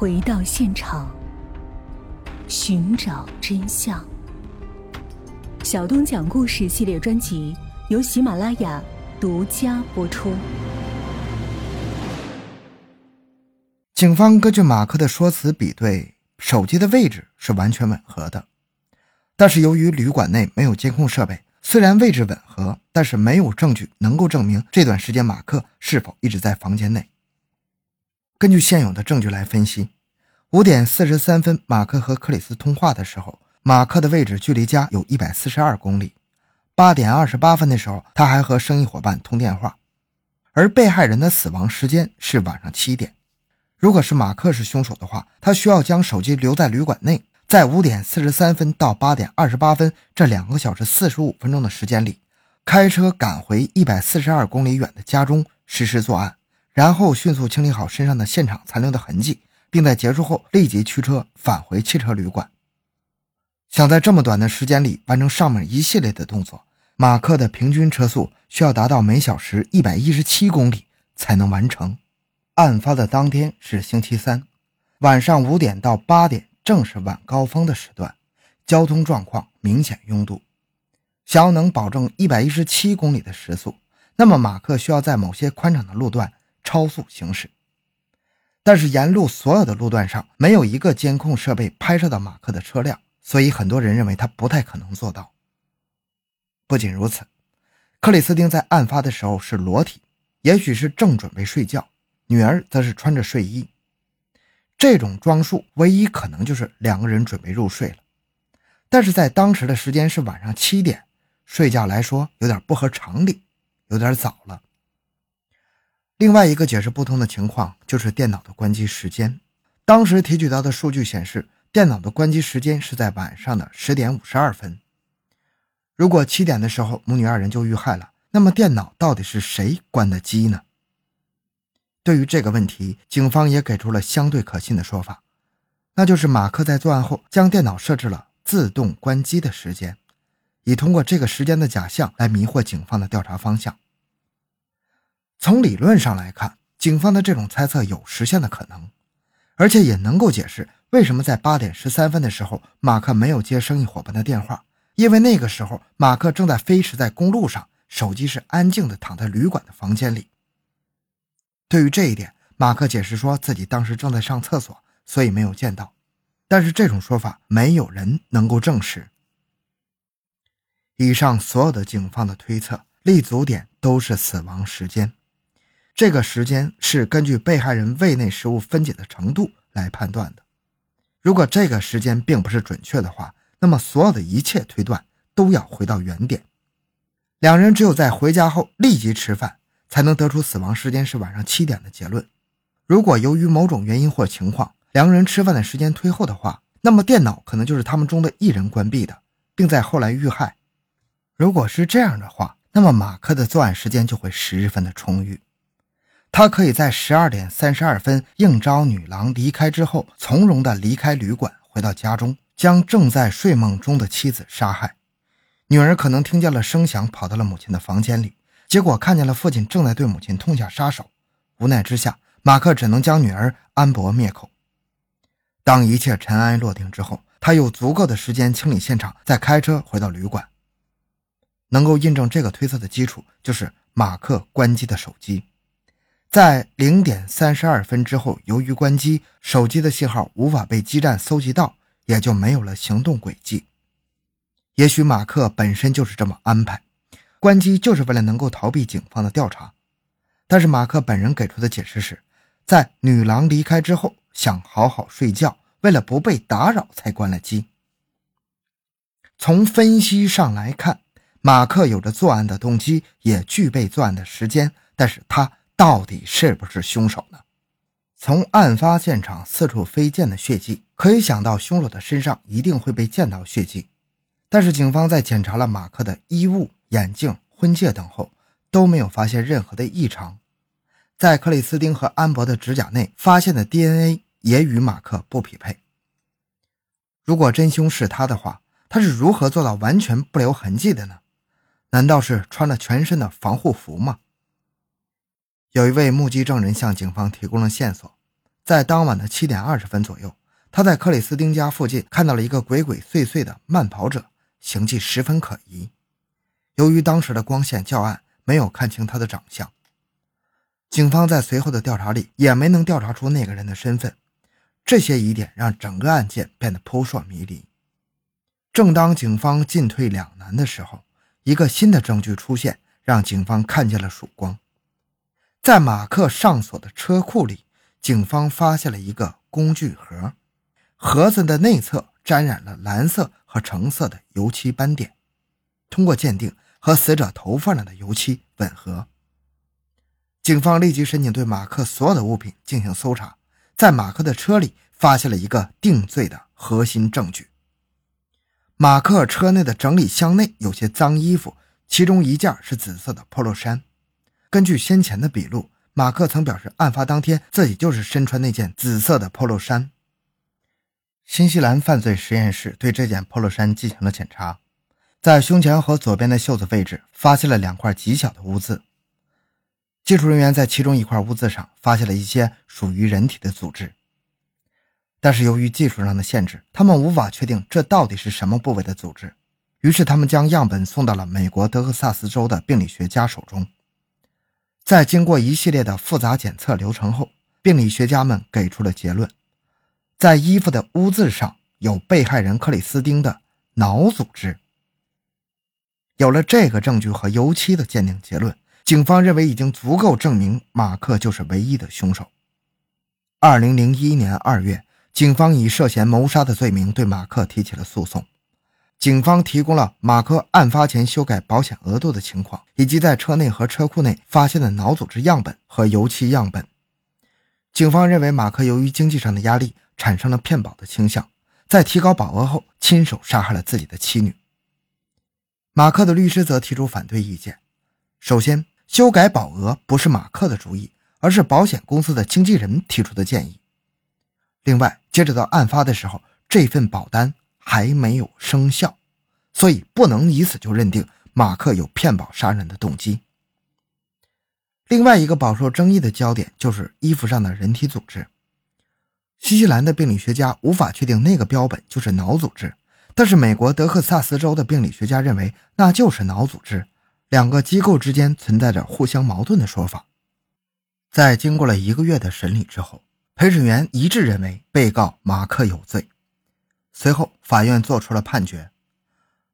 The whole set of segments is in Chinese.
回到现场，寻找真相。小东讲故事系列专辑由喜马拉雅独家播出。警方根据马克的说辞比对，手机的位置是完全吻合的。但是由于旅馆内没有监控设备，虽然位置吻合，但是没有证据能够证明这段时间马克是否一直在房间内。根据现有的证据来分析，五点四十三分，马克和克里斯通话的时候，马克的位置距离家有一百四十二公里。八点二十八分的时候，他还和生意伙伴通电话，而被害人的死亡时间是晚上七点。如果是马克是凶手的话，他需要将手机留在旅馆内，在五点四十三分到八点二十八分这两个小时四十五分钟的时间里，开车赶回一百四十二公里远的家中实施作案。然后迅速清理好身上的现场残留的痕迹，并在结束后立即驱车返回汽车旅馆。想在这么短的时间里完成上面一系列的动作，马克的平均车速需要达到每小时一百一十七公里才能完成。案发的当天是星期三，晚上五点到八点正是晚高峰的时段，交通状况明显拥堵。想要能保证一百一十七公里的时速，那么马克需要在某些宽敞的路段。超速行驶，但是沿路所有的路段上没有一个监控设备拍摄到马克的车辆，所以很多人认为他不太可能做到。不仅如此，克里斯汀在案发的时候是裸体，也许是正准备睡觉，女儿则是穿着睡衣。这种装束唯一可能就是两个人准备入睡了，但是在当时的时间是晚上七点，睡觉来说有点不合常理，有点早了。另外一个解释不通的情况就是电脑的关机时间。当时提取到的数据显示，电脑的关机时间是在晚上的十点五十二分。如果七点的时候母女二人就遇害了，那么电脑到底是谁关的机呢？对于这个问题，警方也给出了相对可信的说法，那就是马克在作案后将电脑设置了自动关机的时间，以通过这个时间的假象来迷惑警方的调查方向。从理论上来看，警方的这种猜测有实现的可能，而且也能够解释为什么在八点十三分的时候，马克没有接生意伙伴的电话，因为那个时候马克正在飞驰在公路上，手机是安静的躺在旅馆的房间里。对于这一点，马克解释说自己当时正在上厕所，所以没有见到，但是这种说法没有人能够证实。以上所有的警方的推测立足点都是死亡时间。这个时间是根据被害人胃内食物分解的程度来判断的。如果这个时间并不是准确的话，那么所有的一切推断都要回到原点。两人只有在回家后立即吃饭，才能得出死亡时间是晚上七点的结论。如果由于某种原因或情况，两人吃饭的时间推后的话，那么电脑可能就是他们中的一人关闭的，并在后来遇害。如果是这样的话，那么马克的作案时间就会十分的充裕。他可以在十二点三十二分应召女郎离开之后，从容地离开旅馆，回到家中，将正在睡梦中的妻子杀害。女儿可能听见了声响，跑到了母亲的房间里，结果看见了父亲正在对母亲痛下杀手。无奈之下，马克只能将女儿安博灭口。当一切尘埃落定之后，他有足够的时间清理现场，再开车回到旅馆。能够印证这个推测的基础，就是马克关机的手机。在零点三十二分之后，由于关机，手机的信号无法被基站搜集到，也就没有了行动轨迹。也许马克本身就是这么安排，关机就是为了能够逃避警方的调查。但是马克本人给出的解释是，在女郎离开之后，想好好睡觉，为了不被打扰才关了机。从分析上来看，马克有着作案的动机，也具备作案的时间，但是他。到底是不是凶手呢？从案发现场四处飞溅的血迹，可以想到凶手的身上一定会被溅到血迹。但是警方在检查了马克的衣物、眼镜、婚戒等后，都没有发现任何的异常。在克里斯汀和安博的指甲内发现的 DNA 也与马克不匹配。如果真凶是他的话，他是如何做到完全不留痕迹的呢？难道是穿了全身的防护服吗？有一位目击证人向警方提供了线索，在当晚的七点二十分左右，他在克里斯汀家附近看到了一个鬼鬼祟祟的慢跑者，形迹十分可疑。由于当时的光线较暗，没有看清他的长相。警方在随后的调查里也没能调查出那个人的身份。这些疑点让整个案件变得扑朔迷离。正当警方进退两难的时候，一个新的证据出现，让警方看见了曙光。在马克上锁的车库里，警方发现了一个工具盒，盒子的内侧沾染了蓝色和橙色的油漆斑点，通过鉴定和死者头发上的油漆吻合。警方立即申请对马克所有的物品进行搜查，在马克的车里发现了一个定罪的核心证据。马克车内的整理箱内有些脏衣服，其中一件是紫色的 polo 衫。根据先前的笔录，马克曾表示，案发当天自己就是身穿那件紫色的 polo 衫。新西兰犯罪实验室对这件 polo 衫进行了检查，在胸前和左边的袖子位置发现了两块极小的污渍。技术人员在其中一块污渍上发现了一些属于人体的组织。但是由于技术上的限制，他们无法确定这到底是什么部位的组织。于是他们将样本送到了美国德克萨斯州的病理学家手中。在经过一系列的复杂检测流程后，病理学家们给出了结论：在衣服的污渍上有被害人克里斯汀的脑组织。有了这个证据和油漆的鉴定结论，警方认为已经足够证明马克就是唯一的凶手。二零零一年二月。警方以涉嫌谋杀的罪名对马克提起了诉讼。警方提供了马克案发前修改保险额度的情况，以及在车内和车库内发现的脑组织样本和油漆样本。警方认为马克由于经济上的压力产生了骗保的倾向，在提高保额后亲手杀害了自己的妻女。马克的律师则提出反对意见。首先，修改保额不是马克的主意，而是保险公司的经纪人提出的建议。另外，截止到案发的时候，这份保单还没有生效，所以不能以此就认定马克有骗保杀人的动机。另外一个饱受争议的焦点就是衣服上的人体组织。新西兰的病理学家无法确定那个标本就是脑组织，但是美国德克萨斯州的病理学家认为那就是脑组织。两个机构之间存在着互相矛盾的说法。在经过了一个月的审理之后。陪审员一致认为被告马克有罪。随后，法院作出了判决：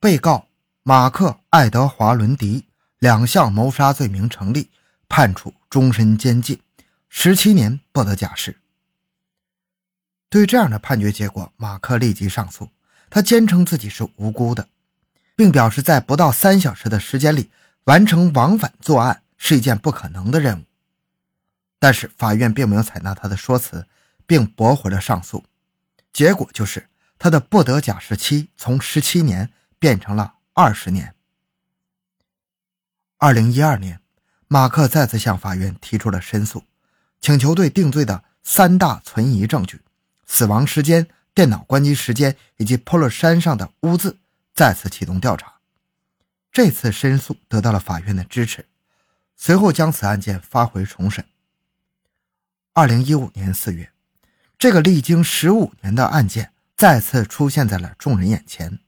被告马克·爱德华·伦迪两项谋杀罪名成立，判处终身监禁，十七年不得假释。对这样的判决结果，马克立即上诉，他坚称自己是无辜的，并表示在不到三小时的时间里完成往返作案是一件不可能的任务。但是法院并没有采纳他的说辞，并驳回了上诉，结果就是他的不得假释期从十七年变成了二十年。二零一二年，马克再次向法院提出了申诉，请求对定罪的三大存疑证据——死亡时间、电脑关机时间以及 polo 衫上的污渍——再次启动调查。这次申诉得到了法院的支持，随后将此案件发回重审。二零一五年四月，这个历经十五年的案件再次出现在了众人眼前。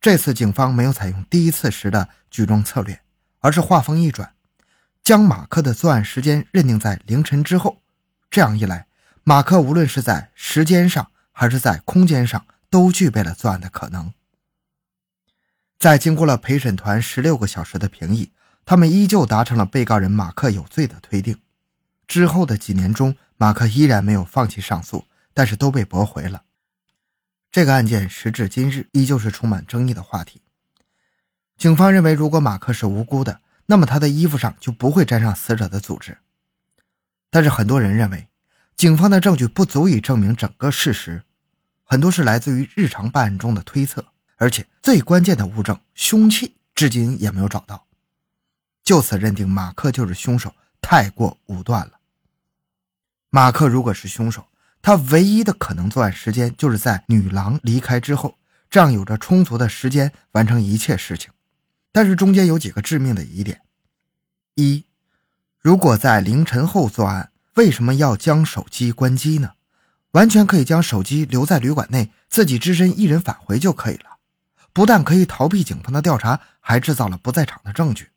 这次警方没有采用第一次时的举证策略，而是话锋一转，将马克的作案时间认定在凌晨之后。这样一来，马克无论是在时间上还是在空间上都具备了作案的可能。在经过了陪审团十六个小时的评议，他们依旧达成了被告人马克有罪的推定。之后的几年中，马克依然没有放弃上诉，但是都被驳回了。这个案件时至今日依旧是充满争议的话题。警方认为，如果马克是无辜的，那么他的衣服上就不会沾上死者的组织。但是很多人认为，警方的证据不足以证明整个事实，很多是来自于日常办案中的推测，而且最关键的物证凶器至今也没有找到。就此认定马克就是凶手，太过武断了。马克如果是凶手，他唯一的可能作案时间就是在女郎离开之后，这样有着充足的时间完成一切事情。但是中间有几个致命的疑点：一，如果在凌晨后作案，为什么要将手机关机呢？完全可以将手机留在旅馆内，自己只身一人返回就可以了。不但可以逃避警方的调查，还制造了不在场的证据。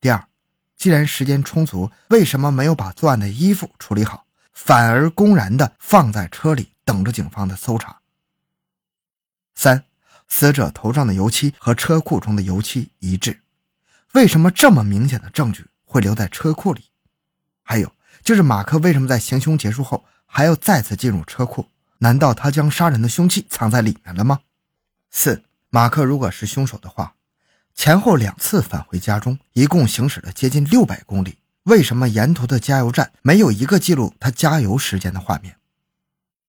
第二，既然时间充足，为什么没有把作案的衣服处理好，反而公然的放在车里等着警方的搜查？三，死者头上的油漆和车库中的油漆一致，为什么这么明显的证据会留在车库里？还有就是马克为什么在行凶结束后还要再次进入车库？难道他将杀人的凶器藏在里面了吗？四，马克如果是凶手的话，前后两次返回家中，一共行驶了接近六百公里，为什么沿途的加油站没有一个记录他加油时间的画面？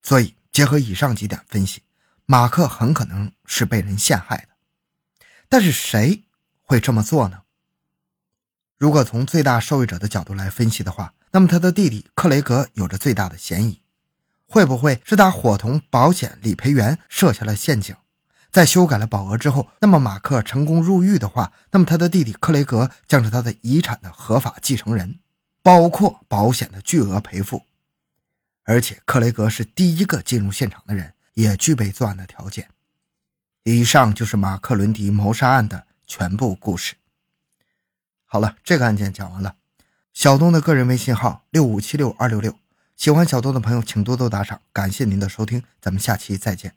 所以，结合以上几点分析，马克很可能是被人陷害的。但是，谁会这么做呢？如果从最大受益者的角度来分析的话，那么他的弟弟克雷格有着最大的嫌疑。会不会是他伙同保险理赔员设下了陷阱？在修改了保额之后，那么马克成功入狱的话，那么他的弟弟克雷格将是他的遗产的合法继承人，包括保险的巨额赔付。而且克雷格是第一个进入现场的人，也具备作案的条件。以上就是马克伦迪谋杀案的全部故事。好了，这个案件讲完了。小东的个人微信号六五七六二六六，喜欢小东的朋友请多多打赏，感谢您的收听，咱们下期再见。